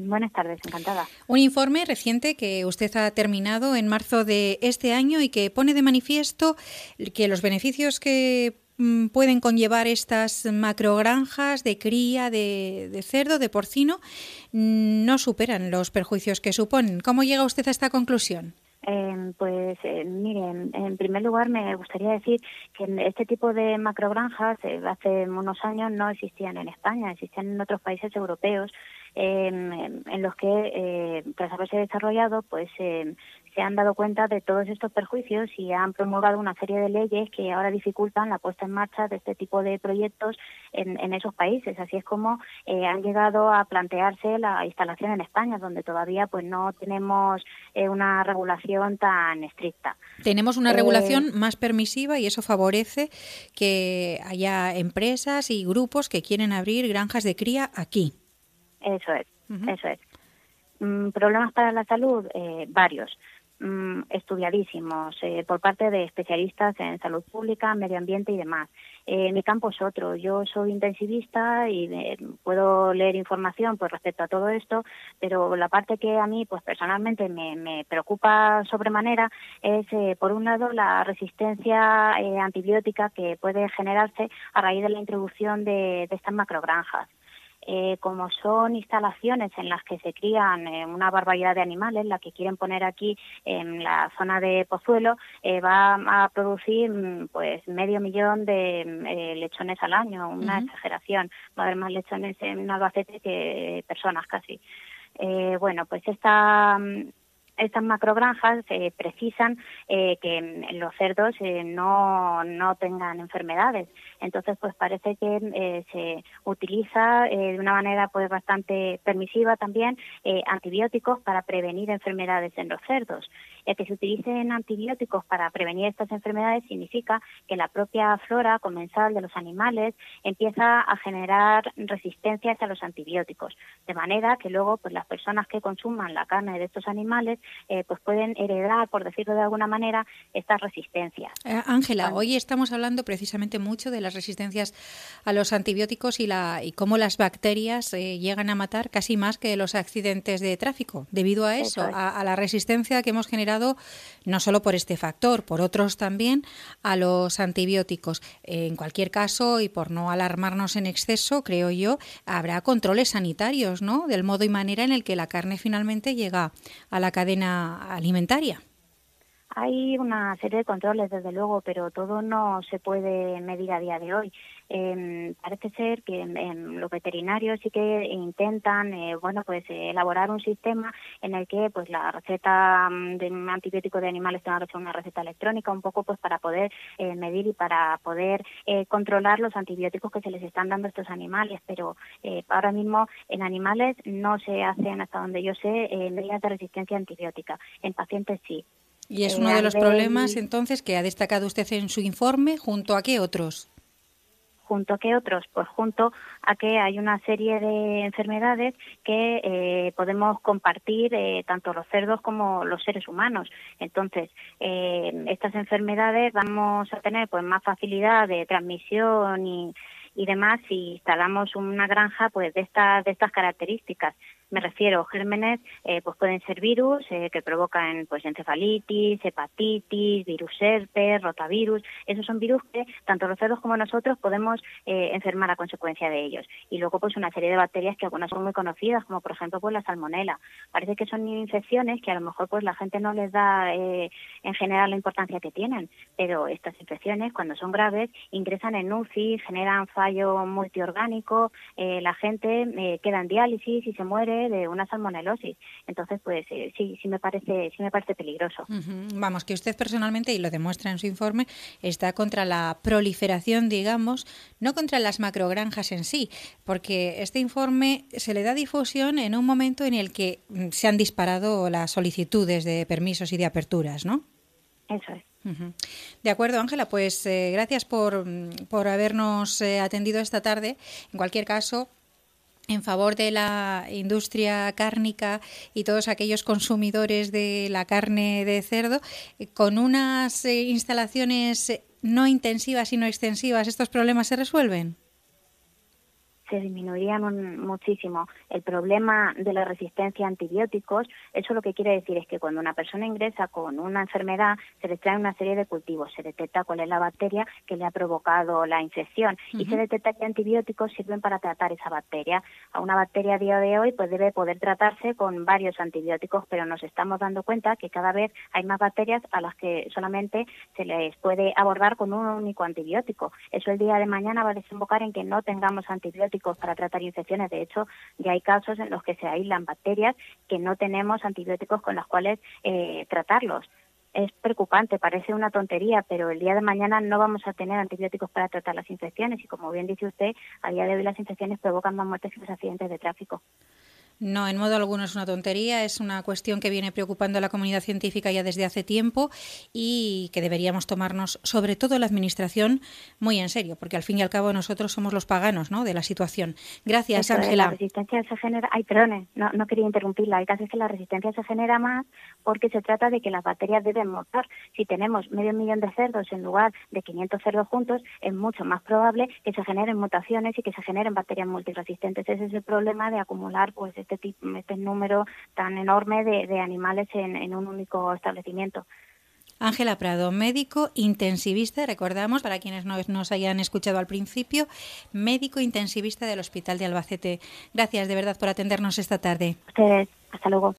Buenas tardes, encantada. Un informe reciente que usted ha terminado en marzo de este año y que pone de manifiesto que los beneficios que mm, pueden conllevar estas macrogranjas de cría de, de, cerdo, de porcino, mm, no superan los perjuicios que suponen. ¿Cómo llega usted a esta conclusión? Eh, pues eh, miren, en primer lugar me gustaría decir que este tipo de macrogranjas eh, hace unos años no existían en España, existían en otros países europeos en, en los que eh, tras haberse desarrollado pues eh, se han dado cuenta de todos estos perjuicios y han promulgado una serie de leyes que ahora dificultan la puesta en marcha de este tipo de proyectos en, en esos países. Así es como eh, han llegado a plantearse la instalación en España, donde todavía pues no tenemos eh, una regulación tan estricta. Tenemos una regulación más permisiva y eso favorece que haya empresas y grupos que quieren abrir granjas de cría aquí. Eso es, uh -huh. eso es. Mm, ¿Problemas para la salud? Eh, varios. Mm, estudiadísimos eh, por parte de especialistas en salud pública, medio ambiente y demás. Eh, mi campo es otro. Yo soy intensivista y eh, puedo leer información pues respecto a todo esto, pero la parte que a mí pues personalmente me, preocupa sobremanera es por un lado la resistencia antibiótica que puede generarse a raíz de la introducción de, de estas macrogranjas eh, como son instalaciones en las que se crían eh, una barbaridad de animales, la que quieren poner aquí en la zona de Pozuelo, eh, va a producir pues medio millón de eh, lechones al año, una uh -huh. exageración. Va a haber más lechones en Albacete que personas casi. Eh, bueno, pues esta estas macrogranjas eh, precisan eh, que los cerdos eh, no, no tengan enfermedades. Entonces, pues parece que eh, se utiliza eh, de una manera pues bastante permisiva también antibióticos para prevenir enfermedades en los cerdos. El que se utilicen antibióticos para prevenir estas enfermedades significa que la propia flora comensal de los animales empieza a generar resistencias a los antibióticos, de manera que luego pues las personas que consuman la carne de estos animales eh, pues pueden heredar, por decirlo de alguna manera, estas resistencias. Ángela, eh, hoy estamos hablando precisamente mucho de las resistencias a los antibióticos y, la, y cómo las bacterias eh, llegan a matar casi más que los accidentes de tráfico, debido a eso, eso es. a, a la resistencia que hemos generado no solo por este factor, por otros también, a los antibióticos. En cualquier caso, y por no alarmarnos en exceso, creo yo, habrá controles sanitarios, ¿no? Del modo y manera en el que la carne finalmente llega a la cadena alimentaria. Hay una serie de controles, desde luego, pero todo no se puede medir a día de hoy. Eh, parece ser que eh, los veterinarios sí que intentan, eh, bueno, pues elaborar un sistema en el que, pues, la receta mm, de un antibiótico de animales tenga que ser una receta electrónica, un poco, pues, para poder eh, medir y para poder eh, controlar los antibióticos que se les están dando a estos animales. Pero eh, ahora mismo en animales no se hacen, hasta donde yo sé, medidas de resistencia antibiótica. En pacientes sí. Y es uno de los problemas, entonces, que ha destacado usted en su informe, junto a qué otros junto a qué otros pues junto a que hay una serie de enfermedades que eh, podemos compartir eh, tanto los cerdos como los seres humanos. Entonces eh, estas enfermedades vamos a tener pues más facilidad de transmisión y y demás si instalamos una granja pues de estas de estas características me refiero gérmenes eh, pues pueden ser virus eh, que provocan pues encefalitis hepatitis virus herpes rotavirus. Esos son virus que tanto los cerdos como nosotros podemos eh, enfermar a consecuencia de ellos. Y luego pues una serie de bacterias que algunas son muy conocidas como por ejemplo pues la salmonela. Parece que son infecciones que a lo mejor pues la gente no les da eh, en general la importancia que tienen. Pero estas infecciones cuando son graves ingresan en UCI generan fallo multiorgánico eh, la gente queda en diálisis y se muere de una salmonelosis. Entonces, pues eh, sí, sí me parece, sí me parece peligroso. Uh -huh. Vamos, que usted personalmente, y lo demuestra en su informe, está contra la proliferación, digamos, no contra las macrogranjas en sí, porque este informe se le da difusión en un momento en el que mm, se han disparado las solicitudes de permisos y de aperturas, ¿no? Eso es. Uh -huh. De acuerdo, Ángela, pues eh, gracias por, por habernos eh, atendido esta tarde. En cualquier caso, en favor de la industria cárnica y todos aquellos consumidores de la carne de cerdo, con unas eh, instalaciones no intensivas sino extensivas, ¿estos problemas se resuelven? Se disminuirían muchísimo. El problema de la resistencia a antibióticos, eso lo que quiere decir es que cuando una persona ingresa con una enfermedad, se le trae una serie de cultivos, se detecta cuál es la bacteria que le ha provocado la infección y se detecta que antibióticos sirven para tratar esa bacteria. A una bacteria a día de hoy pues debe poder tratarse con varios antibióticos, pero nos estamos dando cuenta que cada vez hay más bacterias a las que solamente se les puede abordar con un único antibiótico. Eso el día de mañana va a desembocar en que no tengamos antibióticos para tratar infecciones. De hecho, ya hay casos en los que se aíslan bacterias que no tenemos antibióticos con los cuales eh, tratarlos es preocupante, parece una tontería, pero el día de mañana no vamos a tener antibióticos para tratar las infecciones y como bien dice usted, a día de hoy las infecciones provocan más muertes que los accidentes de tráfico. No, en modo alguno es una tontería, es una cuestión que viene preocupando a la comunidad científica ya desde hace tiempo y que deberíamos tomarnos, sobre todo la Administración, muy en serio, porque al fin y al cabo nosotros somos los paganos ¿no? de la situación. Gracias, Ángela. La resistencia se genera, ay, perdone, no, no quería interrumpirla, hay casos que la resistencia se genera más porque se trata de que las bacterias deben mutar. Si tenemos medio millón de cerdos en lugar de 500 cerdos juntos, es mucho más probable que se generen mutaciones y que se generen bacterias multiresistentes. Ese es el problema de acumular pues este, este número tan enorme de, animales en, un único establecimiento. Ángela Prado, médico intensivista, recordamos, para quienes no nos hayan escuchado al principio, médico intensivista del Hospital de Albacete. Gracias de verdad por atendernos esta tarde. Ustedes, hasta luego.